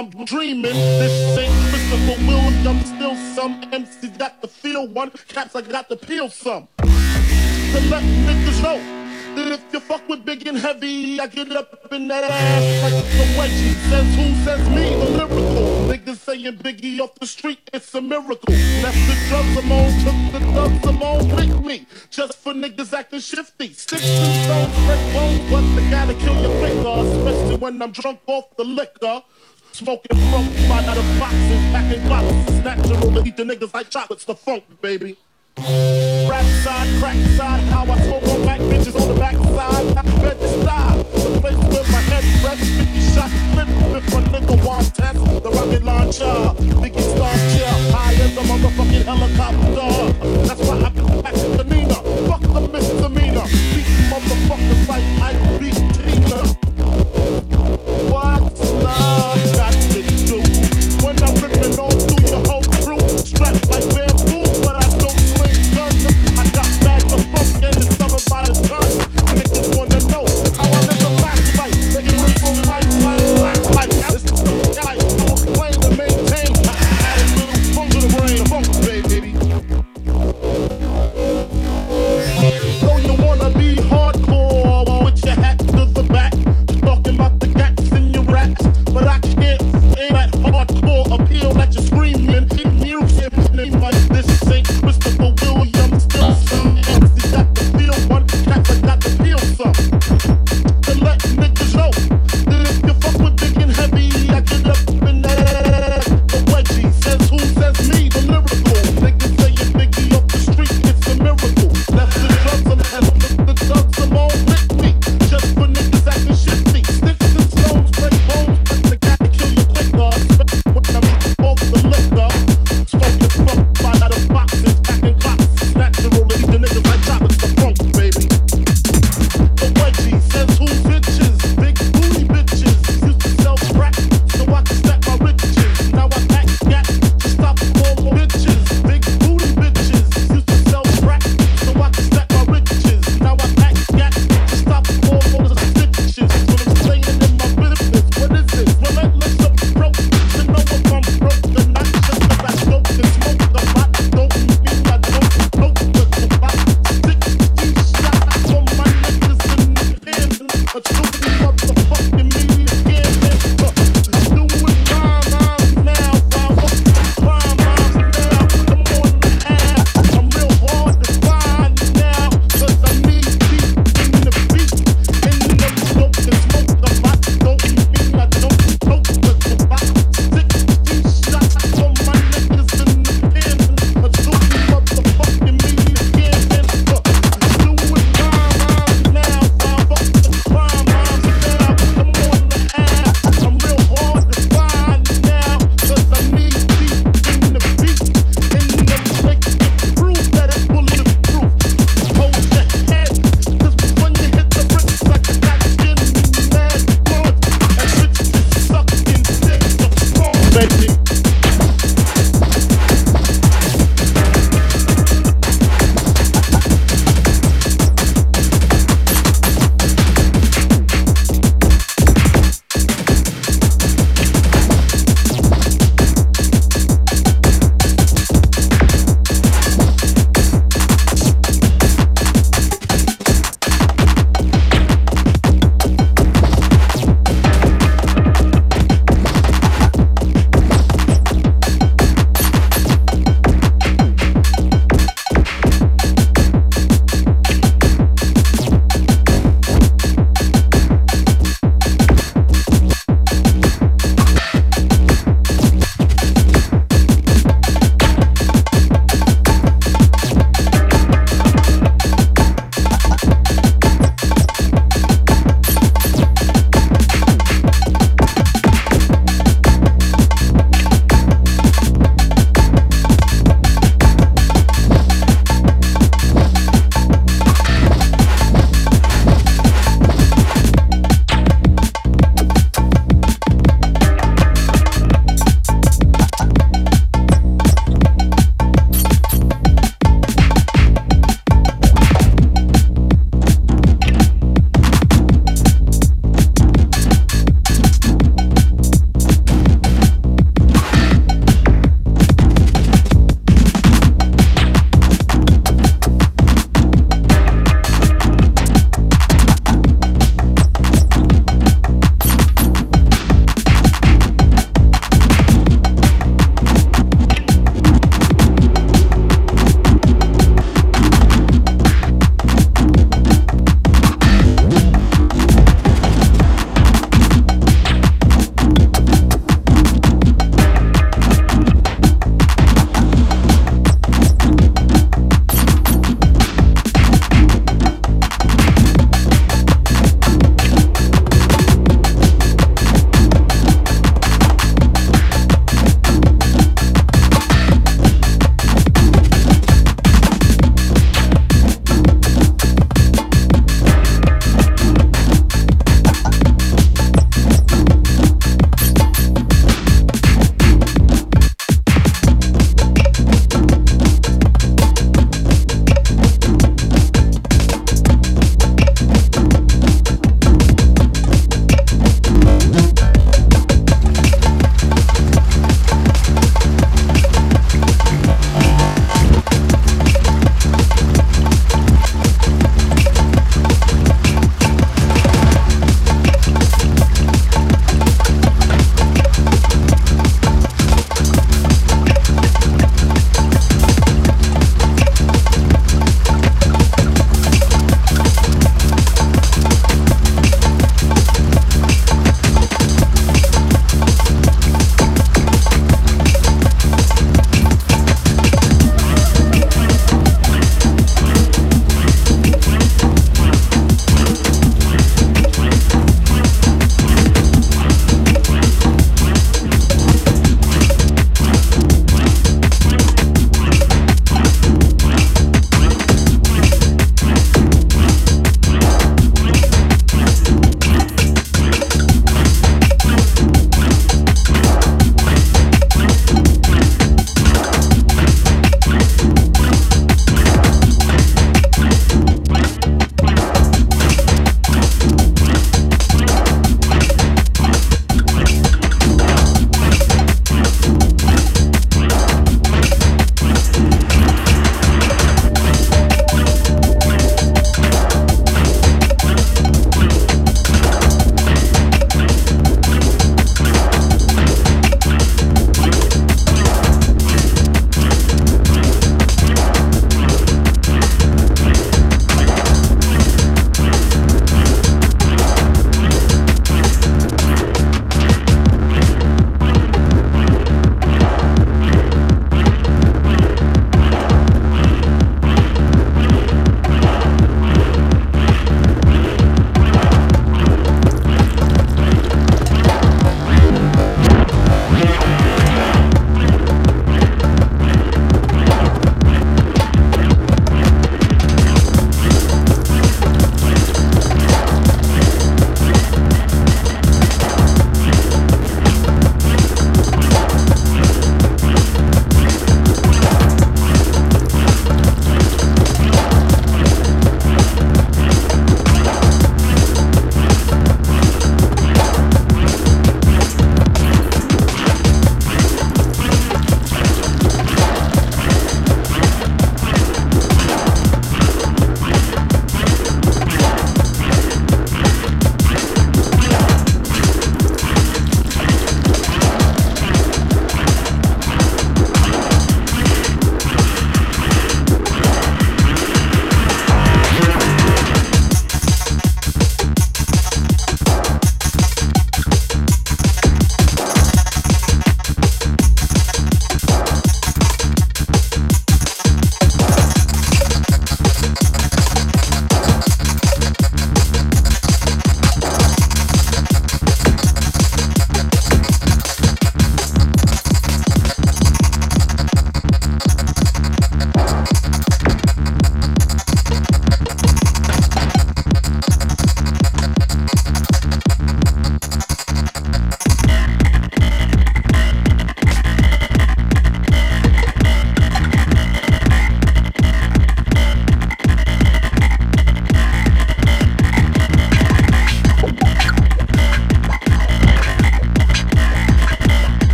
I'm dreaming. This ain't Christopher Williams, still some MCs got to feel one. Caps, I got to peel some. To let niggas know. That if you fuck with big and heavy, I get up in that ass like the wedgie. Says who says me, the lyrical. Niggas saying Biggie off the street, it's a miracle. Left the drugs I'm on, took the thugs I'm on with me. Just for niggas acting shifty. Six and stones, break bones, but they gotta kill your finger. Especially when I'm drunk off the liquor. Smoking funk, find out of boxes, packing boxes. It's natural to eat the niggas like chocolates, the funk, baby. Rap side, crack side, how I smoke on back bitches on the back side. I bet the style, the place where my head rests. 50 shots, flip, if a nigga want test. The rocket launcher, Biggie star chill, high as a motherfucking helicopter. That's why I been back to Nina. Fuck the misdemeanor. Beat motherfuckers like I